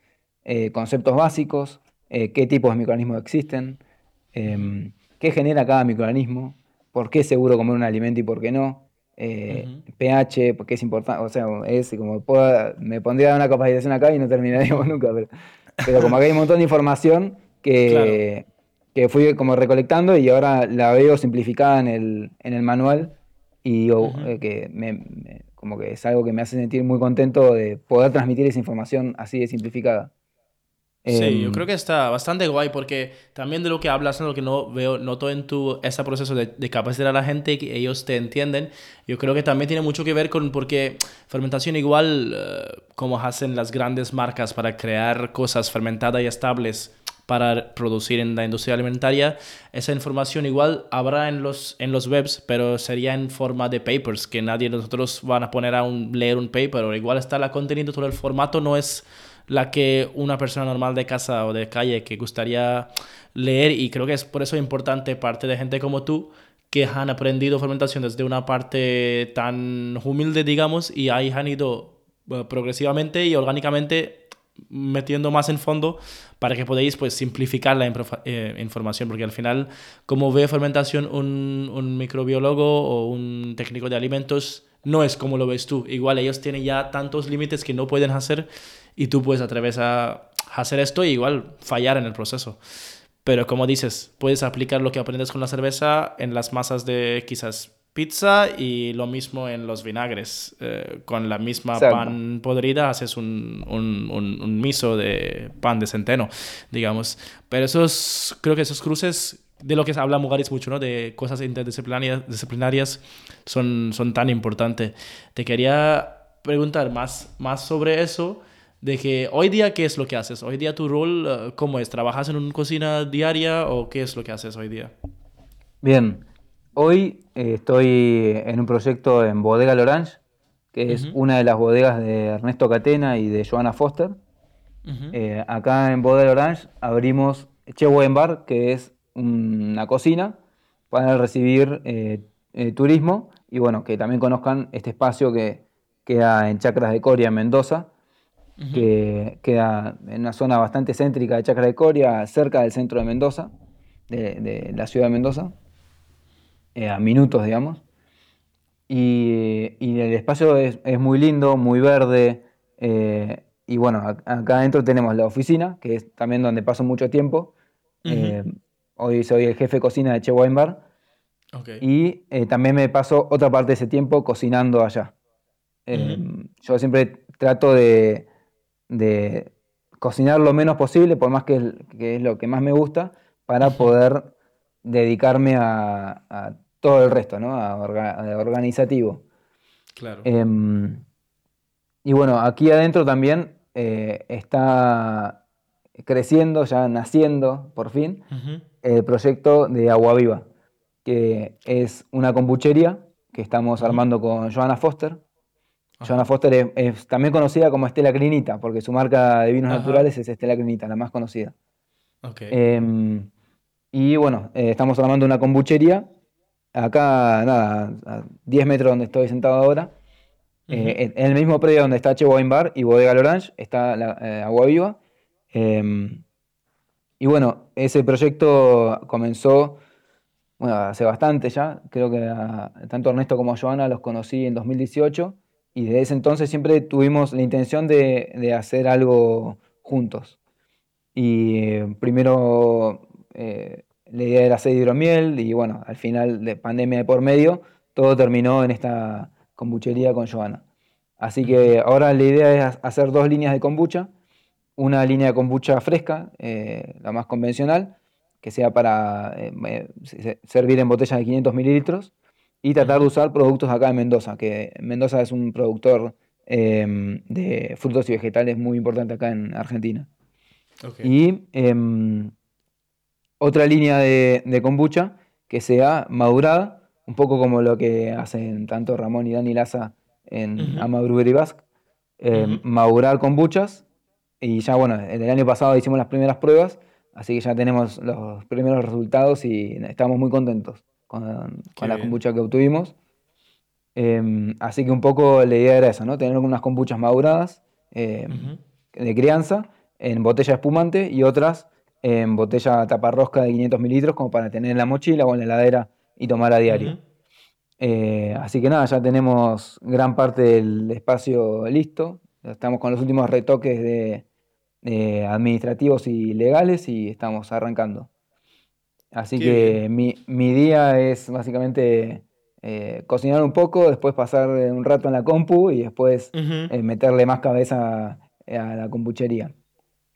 eh, conceptos básicos, eh, qué tipos de microorganismos existen, em, qué genera cada microorganismo, por qué es seguro comer un alimento y por qué no, eh, pH, porque es importante, o sea, es como me pondría una capacitación acá y no terminaríamos [LAUGHS] nunca, pero, como acá hay un montón de información que, que fui como recolectando y ahora la veo simplificada en el, en el manual y que como que es algo que me hace sentir muy contento de poder transmitir esa información así de simplificada. Sí, yo em, creo que está bastante guay porque también de lo que hablas, lo que no veo, noto en tu ese proceso de, de, capacitar a la gente que ellos te entienden, yo creo que también tiene mucho que ver con porque fermentación igual eh, como hacen las grandes marcas para crear cosas fermentadas y estables para producir en la industria alimentaria, esa información igual habrá en los, en los webs, pero sería en forma de papers, que nadie de nosotros van a poner a un, leer un paper, o igual está la contenido, todo el formato no es la que una persona normal de casa o de calle que gustaría leer y creo que es por eso importante parte de gente como tú que han aprendido fermentación desde una parte tan humilde, digamos, y ahí han ido progresivamente y orgánicamente metiendo más en fondo para que podáis pues simplificar la eh, información porque al final como ve fermentación un, un microbiólogo o un técnico de alimentos no es como lo ves tú. Igual ellos tienen ya tantos límites que no pueden hacer y tú puedes atreves a hacer esto y igual fallar en el proceso. Pero como dices, puedes aplicar lo que aprendes con la cerveza en las masas de quizás pizza y lo mismo en los vinagres. Eh, con la misma pan podrida haces un, un, un, miso de pan de centeno, digamos. Pero esos, creo que esos cruces de lo que habla Mugaris mucho, ¿no? De cosas interdisciplinarias disciplinarias, son, son tan importantes. Te quería preguntar más, más sobre eso de que hoy día, ¿qué es lo que haces? Hoy día tu rol, eh, ¿cómo es? ¿Trabajas en una cocina diaria o qué es lo que haces hoy día? Bien, hoy eh, estoy en un proyecto en Bodega L'Orange, que es una de las bodegas de Ernesto Catena y de Joana Foster. Eh, acá en Bodega L'Orange abrimos Che Bar, que es una cocina para recibir turismo y bueno, que también conozcan este espacio que queda en Chacras de Coria, en Mendoza que queda en una zona bastante céntrica de Chacra de Coria, cerca del centro de Mendoza. de, la ciudad de Mendoza, eh, a minutos, digamos. Y, el espacio es, muy lindo, muy verde. Eh, y bueno, acá adentro tenemos la oficina, que es también donde paso mucho tiempo. hoy soy el jefe de cocina de Che Wine Bar. Y también me paso otra parte de ese tiempo cocinando allá. Yo siempre trato de, cocinar lo menos posible, por más que, es lo que más me gusta, para poder dedicarme a, todo el resto, ¿no? A, organizativo. Claro. Em, y bueno, aquí adentro también eh, está creciendo, ya naciendo por fin, el proyecto de Agua Viva, que es una kombuchería que estamos armando con Joanna Foster, Joanna Foster es, también conocida como Estela Clinita, porque su marca de vinos naturales es Estela Clinita, la más conocida. Em, y bueno, eh, estamos armando una kombuchería. Acá, nada, a 10 metros donde estoy sentado ahora. Eh, en el mismo predio donde está Che Wine Bar y Bodega Lorange está la, eh, Agua Viva. Em, y bueno, ese proyecto comenzó bueno, hace bastante ya. Creo que tanto Ernesto como Joana los conocí en 2018 y desde ese entonces siempre tuvimos la intención de, hacer algo juntos. Y eh, primero eh, la idea era hacer hidromiel y bueno, al final de pandemia de por medio, todo terminó en esta kombuchería con Joana. Así que ahora la idea es hacer dos líneas de kombucha, una línea de kombucha fresca, eh, la más convencional, que sea para servir en botellas de 500 mililitros, y tratar de usar productos acá en Mendoza, que Mendoza es un productor em, de frutos y vegetales muy importante acá en Argentina. Y em, otra línea de, kombucha que sea madurada, un poco como lo que hacen tanto Ramón y Dani Laza en uh y Basque, em, madurar kombuchas. Y ya, bueno, en el año pasado hicimos las primeras pruebas, así que ya tenemos los primeros resultados y estamos muy contentos con, la kombucha que obtuvimos. Em, así que un poco la idea era esa, ¿no? Tener unas kombuchas maduradas em, de crianza en botella espumante y otras en botella taparrosca de 500 mililitros como para tener en la mochila o en la heladera y tomar a diario. Eh, así que nada, ya tenemos gran parte del espacio listo. Estamos con los últimos retoques de administrativos y legales y estamos arrancando. Así que mi, día es básicamente eh, cocinar un poco, después pasar un rato en la compu y después eh, meterle más cabeza a la kombuchería.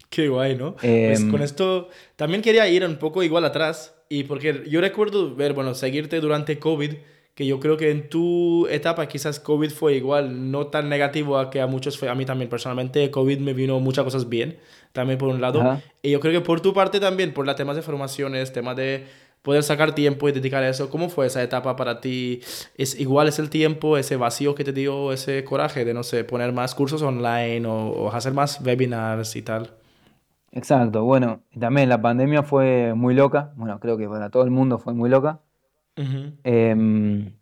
Qué guay, ¿no? pues con em, esto también quería ir un poco igual atrás y porque yo recuerdo ver, bueno, seguirte durante COVID que yo creo que en tu etapa quizás COVID fue igual, no tan negativo a que a muchos fue, a mí también personalmente, COVID me vino muchas cosas bien, también por un lado. Y yo creo que por tu parte también, por los temas de formaciones, temas de poder sacar tiempo y dedicar a eso, ¿cómo fue esa etapa para ti? ¿Es igual es el tiempo, ese vacío que te dio, ese coraje de, no sé, poner más cursos online o, hacer más webinars y tal? Exacto, bueno, también la pandemia fue muy loca, bueno, creo que para todo el mundo fue muy loca. Em,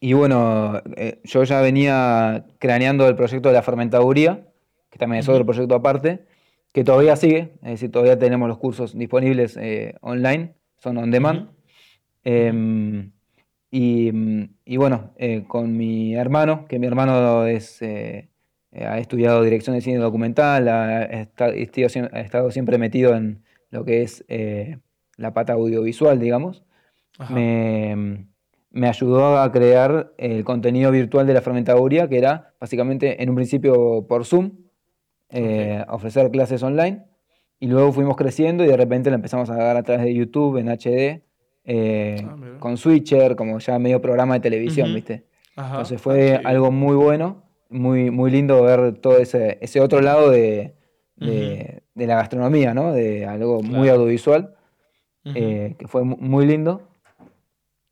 y bueno, eh, yo ya venía craneando el proyecto de la fermentaduría, que también es otro proyecto aparte, que todavía sigue, es decir, todavía tenemos los cursos disponibles eh, online, son on demand. Em, y, bueno, eh, con mi hermano, que mi hermano es, ha estudiado dirección de cine documental, ha, estado siempre metido en lo que es la pata audiovisual, digamos me, me, ayudó a crear el contenido virtual de la fermentaduría, que era básicamente en un principio por Zoom, eh, ofrecer clases online, y luego fuimos creciendo y de repente la empezamos a dar a través de YouTube en HD, eh, ah, con Switcher, como ya medio programa de televisión, ¿viste? Entonces fue algo muy bueno, muy, muy lindo ver todo ese, ese otro lado de, de, la gastronomía, ¿no? De algo muy audiovisual, eh, que fue muy lindo.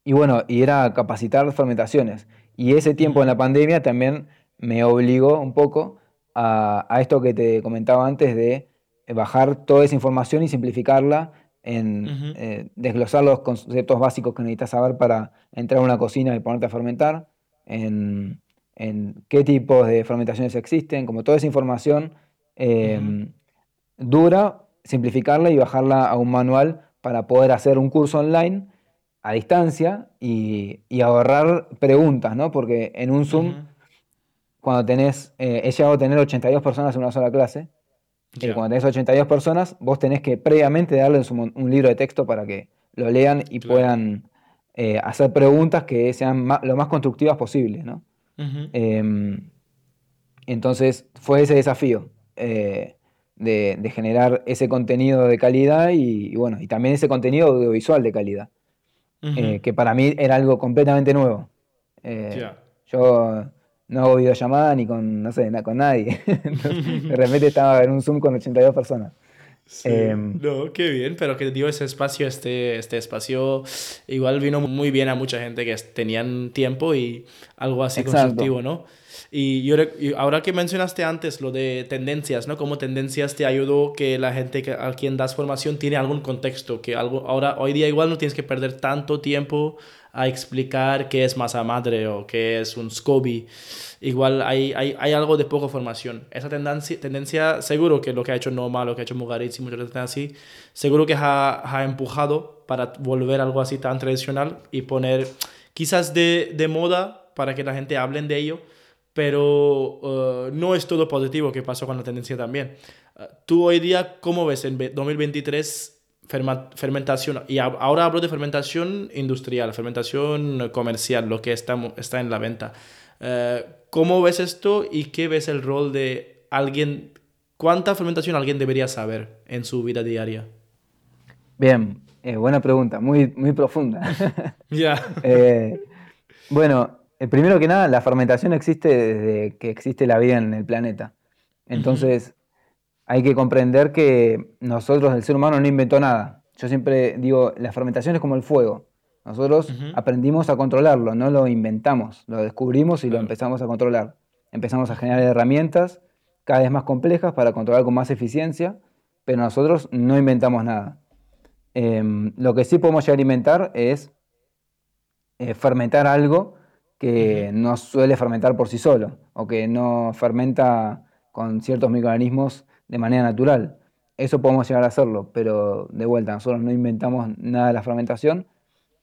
Y bueno, y era capacitar fermentaciones. Y ese tiempo en la pandemia también me obligó un poco a, esto que te comentaba antes de bajar toda esa información y simplificarla en eh, desglosar los conceptos básicos que necesitas saber para entrar a una cocina y ponerte a fermentar, en, qué tipos de fermentaciones existen, como toda esa información em, dura, simplificarla y bajarla a un manual para poder hacer un curso online a distancia y, ahorrar preguntas, ¿no? Porque en un Zoom, cuando tenés, eh, he llegado a tener 82 personas en una sola clase, y cuando tenés 82 personas, vos tenés que previamente darles un, libro de texto para que lo lean y puedan eh, hacer preguntas que sean lo más constructivas posible, ¿no? Em, entonces fue ese desafío eh, de, generar ese contenido de calidad y, bueno, y también ese contenido audiovisual de calidad, eh, que para mí era algo completamente nuevo. Yo no hago videollamada ni con, no sé, con nadie. [LAUGHS] de repente estaba en un Zoom con 82 personas. Em, no, qué bien, pero que dio ese espacio, este, este espacio igual vino muy bien a mucha gente que tenían tiempo y algo así constructivo, ¿no? Y, yo, ahora que mencionaste antes lo de tendencias, ¿no? Como tendencias te ayudó que la gente que, a quien das formación tiene algún contexto, que algo, ahora, hoy día igual no tienes que perder tanto tiempo a explicar qué es masa madre o qué es un SCOBY. Igual hay, hay, hay algo de poca formación. Esa tendencia, tendencia, seguro que lo que ha hecho Noma, lo que ha hecho Mugaritz y muchas veces así, seguro que ha, ha empujado para volver algo así tan tradicional y poner quizás de, de moda para que la gente hable de ello, pero uh, no es todo positivo que pasó con la tendencia también. Uh, tú hoy día, ¿cómo ves en 2023 fermentación, y ahora hablo de fermentación industrial, fermentación comercial, lo que está, está en la venta. Eh, ¿Cómo ves esto y qué ves el rol de alguien? ¿Cuánta fermentación alguien debería saber en su vida diaria? Bien, eh, buena pregunta, muy, muy profunda. [LAUGHS] Ya. [LAUGHS] Eh, bueno, primero que nada, la fermentación existe desde que existe la vida en el planeta. Entonces, hay que comprender que nosotros, el ser humano, no inventó nada. Yo siempre digo, la fermentación es como el fuego. Nosotros aprendimos a controlarlo, no lo inventamos, lo descubrimos y lo empezamos a controlar. Empezamos a generar herramientas cada vez más complejas para controlar con más eficiencia, pero nosotros no inventamos nada. Em, lo que sí podemos llegar a inventar es eh, fermentar algo que no suele fermentar por sí solo, o que no fermenta con ciertos microorganismos de manera natural. Eso podemos llegar a hacerlo, pero de vuelta, nosotros no inventamos nada de la fermentación.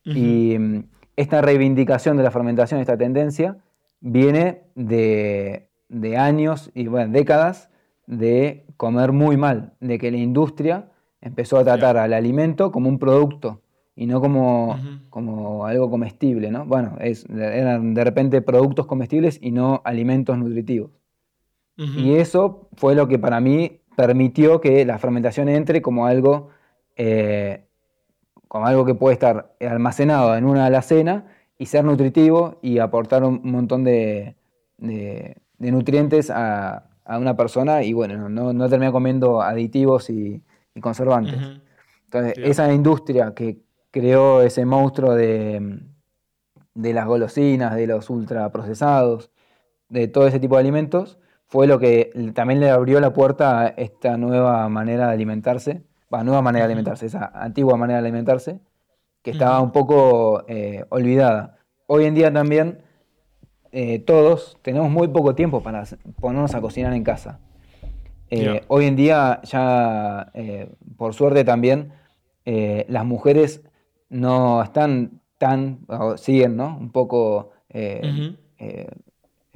Y mm, esta reivindicación de la fermentación, esta tendencia, viene de, años y bueno, décadas de comer muy mal, de que la industria empezó a tratar al alimento como un producto y no como, como algo comestible, ¿no? Bueno, es, eran de repente productos comestibles y no alimentos nutritivos. Y eso fue lo que para mí permitió que la fermentación entre como algo, eh, como algo que puede estar almacenado en una alacena y ser nutritivo y aportar un montón de, nutrientes a, una persona y bueno, no, no termina comiendo aditivos y, conservantes. Entonces, esa industria que creó ese monstruo de, de las golosinas, de los ultraprocesados, de todo ese tipo de alimentos, fue lo que también le abrió la puerta a esta nueva manera de alimentarse, va, nueva manera de alimentarse, esa antigua manera de alimentarse, que estaba un poco eh, olvidada. Hoy en día también eh, todos tenemos muy poco tiempo para ponernos a cocinar en casa. Eh, hoy en día ya, por suerte también, las mujeres no están tan, siguen, ¿no? Un poco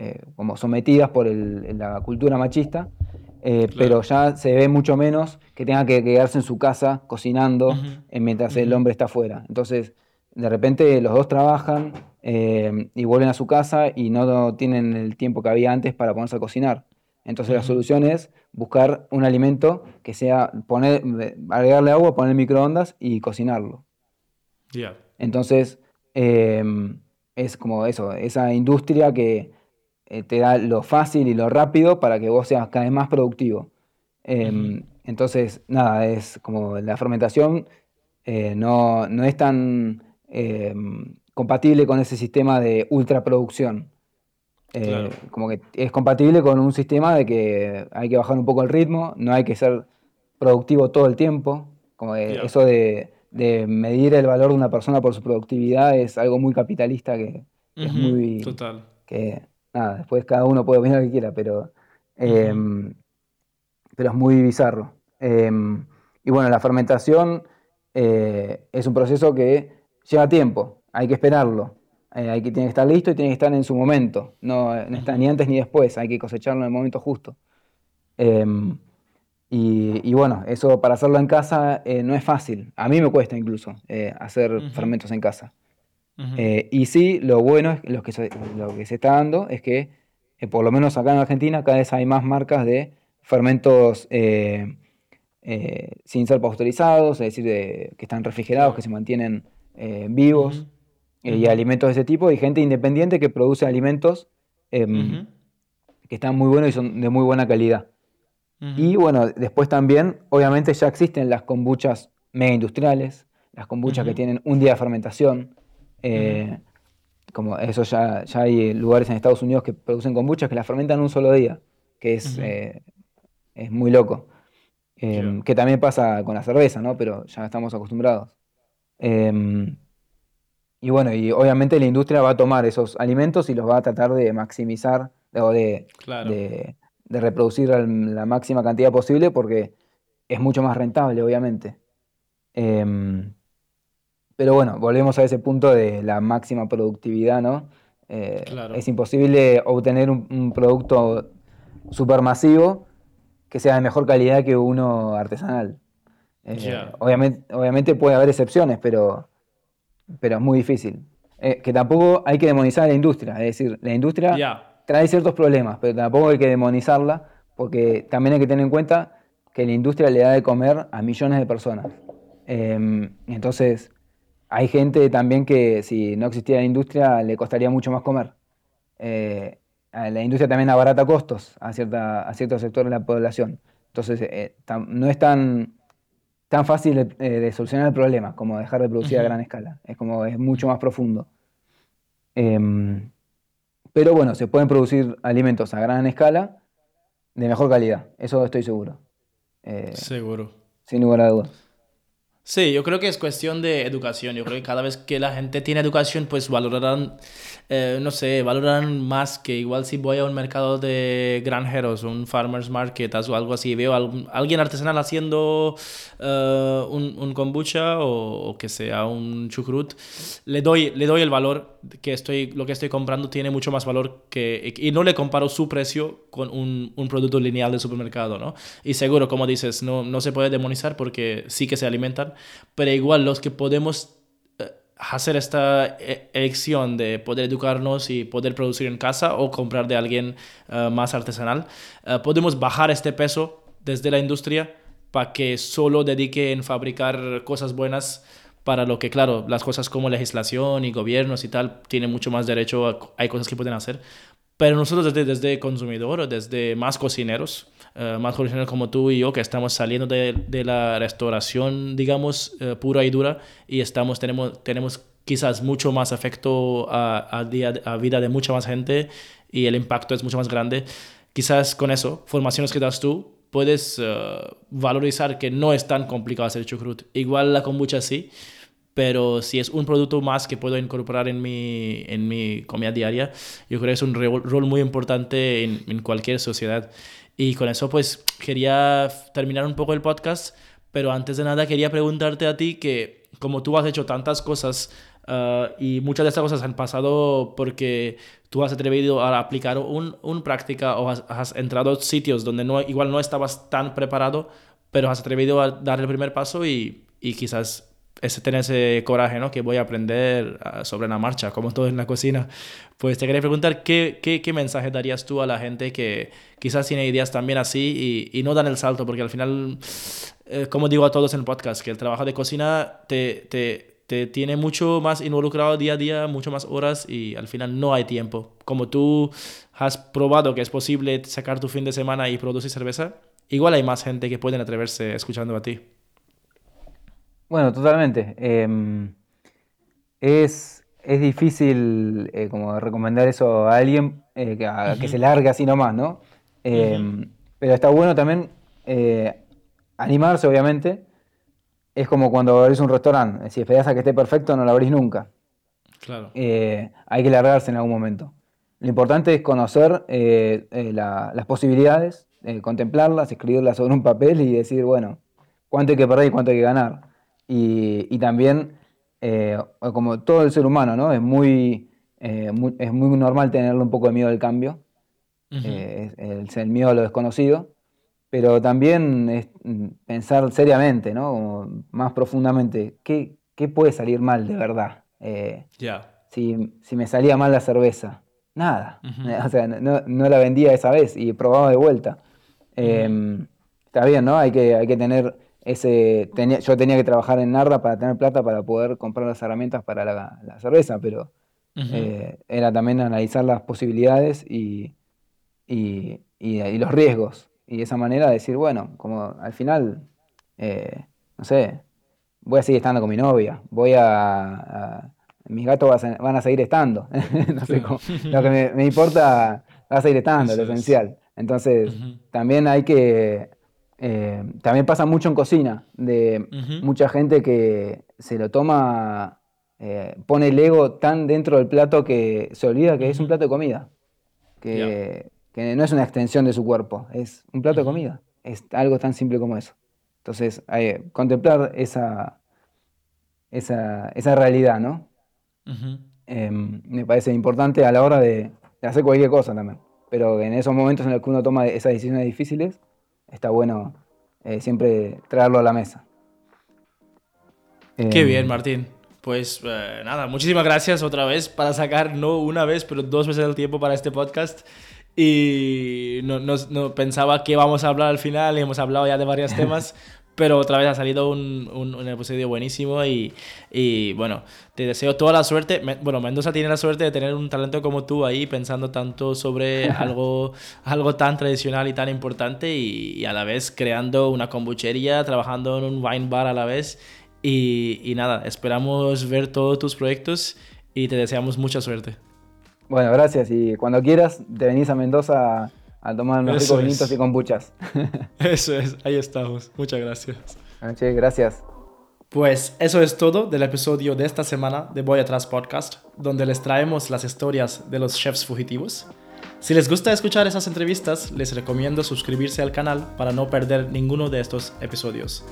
eh, como sometidas por la cultura machista, eh, pero ya se ve mucho menos que tenga que quedarse en su casa cocinando eh, mientras el hombre está afuera. Entonces, de repente los dos trabajan y vuelven a su casa y no tienen el tiempo que había antes para ponerse a cocinar. Entonces la solución es buscar un alimento que sea poner, agregarle agua, poner microondas y cocinarlo. Entonces es como eso, esa industria que eh, te da lo fácil y lo rápido para que vos seas cada vez más productivo. Em, entonces, nada, es como la fermentación eh, no, es tan em, compatible con ese sistema de ultraproducción. Eh, como que es compatible con un sistema de que hay que bajar un poco el ritmo, no hay que ser productivo todo el tiempo. Como eso de, medir el valor de una persona por su productividad es algo muy capitalista que, es muy. Total. Que, nada, después cada uno puede opinar lo que quiera, pero, em, pero es muy bizarro. Em, y bueno, la fermentación es un proceso que lleva tiempo, hay que esperarlo. hay que, tiene que estar listo y tiene que estar en su momento. No, no está ni antes ni después, hay que cosecharlo en el momento justo. Y, bueno, eso para hacerlo en casa eh, no es fácil. A mí me cuesta incluso eh, hacer fermentos en casa. Eh, y sí, lo bueno es lo que se, lo que se está dando es que, por lo menos acá en Argentina, cada vez hay más marcas de fermentos sin ser pasteurizados, es decir, que están refrigerados, que se mantienen vivos, y alimentos de ese tipo, y gente independiente que produce alimentos em, que están muy buenos y son de muy buena calidad. Y bueno, después también, obviamente ya existen las kombuchas mega industriales, las kombuchas que tienen un día de fermentación. Eh, como eso ya, ya hay lugares en Estados Unidos que producen kombuchas que las fermentan un solo día, que es, eh, es muy loco. Em, que también pasa con la cerveza, ¿no? Pero ya estamos acostumbrados. Em, y bueno, y obviamente la industria va a tomar esos alimentos y los va a tratar de maximizar o de, de, de reproducir la máxima cantidad posible porque es mucho más rentable, obviamente. Em, pero bueno, volvemos a ese punto de la máxima productividad, ¿no? Eh, es imposible obtener un, producto supermasivo que sea de mejor calidad que uno artesanal. Eh, obviamente, obviamente puede haber excepciones, pero, pero es muy difícil. Eh, que tampoco hay que demonizar a la industria, es decir, la industria trae ciertos problemas, pero tampoco hay que demonizarla, porque también hay que tener en cuenta que la industria le da de comer a millones de personas. Em, entonces, hay gente también que si no existiera la industria le costaría mucho más comer. Eh, la industria también abarata costos a, cierta, a ciertos sectores de la población. Entonces, eh, no es tan, tan fácil de, solucionar el problema como dejar de producir a gran escala. Es como es mucho más profundo. Em, pero bueno, se pueden producir alimentos a gran escala de mejor calidad, eso estoy seguro. Eh, seguro. Sin lugar a dudas. Sí, yo creo que es cuestión de educación. Yo creo que cada vez que la gente tiene educación, pues valorarán, eh, no sé, valorarán más que igual si voy a un mercado de granjeros, un farmer's market o algo así, veo a alguien artesanal haciendo eh, un, un, kombucha o, que sea un chucrut, le doy, le doy el valor que estoy, lo que estoy comprando tiene mucho más valor que, y no le comparo su precio con un, un producto lineal de supermercado, ¿no? Y seguro, como dices, no, no se puede demonizar porque sí que se alimentan pero igual los que podemos eh, hacer esta eh, elección de poder educarnos y poder producir en casa o comprar de alguien eh, más artesanal, podemos bajar este peso desde la industria para que solo dedique en fabricar cosas buenas para lo que, claro, las cosas como legislación y gobiernos y tal tienen mucho más derecho, hay cosas que pueden hacer, pero nosotros desde, desde consumidor desde más cocineros, eh, más cocineros como tú y yo, que estamos saliendo de, de la restauración, digamos, eh, pura y dura, y estamos, tenemos, tenemos quizás mucho más efecto a, a, día, a vida de mucha más gente y el impacto es mucho más grande. Quizás con eso, formaciones que das tú, puedes eh, valorizar que no es tan complicado hacer chucrut. Igual la kombucha sí, pero si es un producto más que puedo incorporar en mi, en mi comida diaria, yo creo que es un rol muy importante en, en cualquier sociedad. Y con eso pues quería terminar un poco el podcast, pero antes de nada quería preguntarte a ti que como tú has hecho tantas cosas uh, y muchas de estas cosas han pasado porque tú has atrevido a aplicar un, un práctica o has, has, entrado a sitios donde no, igual no estabas tan preparado, pero has atrevido a dar el primer paso y, y quizás ese, tener ese coraje, ¿no? Que voy a aprender ah, sobre la marcha, como todo en la cocina. Pues te quería preguntar, ¿qué, qué, qué mensaje darías tú a la gente que quizás tiene ideas también así y, y no dan el salto? Porque al final, eh, como digo a todos en el podcast, que el trabajo de cocina te, te, te tiene mucho más involucrado día a día, mucho más horas y al final no hay tiempo. Como tú has probado que es posible sacar tu fin de semana y producir cerveza, igual hay más gente que pueden atreverse escuchando a ti. Bueno, totalmente. Em, es, es difícil eh, como recomendar eso a alguien eh, que, se largue así nomás, ¿no? Em, pero está bueno también eh, animarse, obviamente. Es como cuando abrís un restaurante. Si esperás a que esté perfecto, no lo abrís nunca. Claro. hay que largarse en algún momento. Lo importante es conocer las posibilidades, contemplarlas, escribirlas sobre un papel y decir, bueno, cuánto hay que perder y cuánto hay que ganar. Y, también, eh, como todo el ser humano, ¿no? Es muy, es muy normal tenerle un poco de miedo al cambio, es el miedo a lo desconocido pero también es mm, pensar seriamente, ¿no? más profundamente, ¿qué, ¿qué, puede salir mal de verdad? Eh, si, si, me salía mal la cerveza, nada. [LAUGHS] O sea, no, no, la vendía esa vez y probaba de vuelta. Em, está bien, ¿no? Hay que, hay que tener ese... Tenía, yo tenía que trabajar en Narda para tener plata para poder comprar las herramientas para la, la cerveza, pero eh, era también analizar las posibilidades y, y, y los riesgos. Y de esa manera decir, bueno, como al final, eh, no sé, voy a seguir estando con mi novia, voy a... mis gatos van a seguir estando, [LAUGHS] no sé cómo, lo que me, importa va a seguir estando, lo esencial. Entonces, también hay que... Eh, también pasa mucho en cocina, de mucha gente que se lo toma, eh, pone el ego tan dentro del plato que se olvida que es un plato de comida. Que, que no es una extensión de su cuerpo, es un plato de comida, es algo tan simple como eso. Entonces, contemplar esa, esa, esa, realidad, ¿no? Em, me parece importante a la hora de, hacer cualquier cosa también. Pero en esos momentos en los que uno toma esas decisiones difíciles, está bueno eh, siempre traerlo a la mesa. Qué bien, em, Martín. Pues eh, nada, muchísimas gracias otra vez para sacar no una vez, pero dos veces el tiempo para este podcast y no, no, pensaba que íbamos a hablar al final y hemos hablado ya de varios temas, [LAUGHS] pero otra vez ha salido un, un, episodio buenísimo y, y, bueno, te deseo toda la suerte. bueno, Mendoza tiene la suerte de tener un talento como tú ahí pensando tanto sobre [LAUGHS] algo, algo tan tradicional y tan importante y, a la vez creando una kombuchería, trabajando en un wine bar a la vez y, y nada, esperamos ver todos tus proyectos y te deseamos mucha suerte. Bueno, gracias. Y cuando quieras, te venís a Mendoza a, tomar unos ricos vinitos y kombuchas. [LAUGHS] Eso es, ahí estamos. Muchas gracias. Che, gracias. Pues eso es todo del episodio de esta semana de Voy Atrás Podcast, donde les traemos las historias de los chefs fugitivos. Si les gusta escuchar esas entrevistas, les recomiendo suscribirse al canal para no perder ninguno de estos episodios.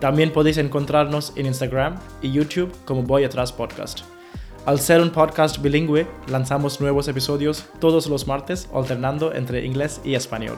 También podéis encontrarnos en Instagram y YouTube como Voy Atrás Podcast. Al ser un podcast bilingüe, lanzamos nuevos episodios todos los martes alternando entre inglés y español.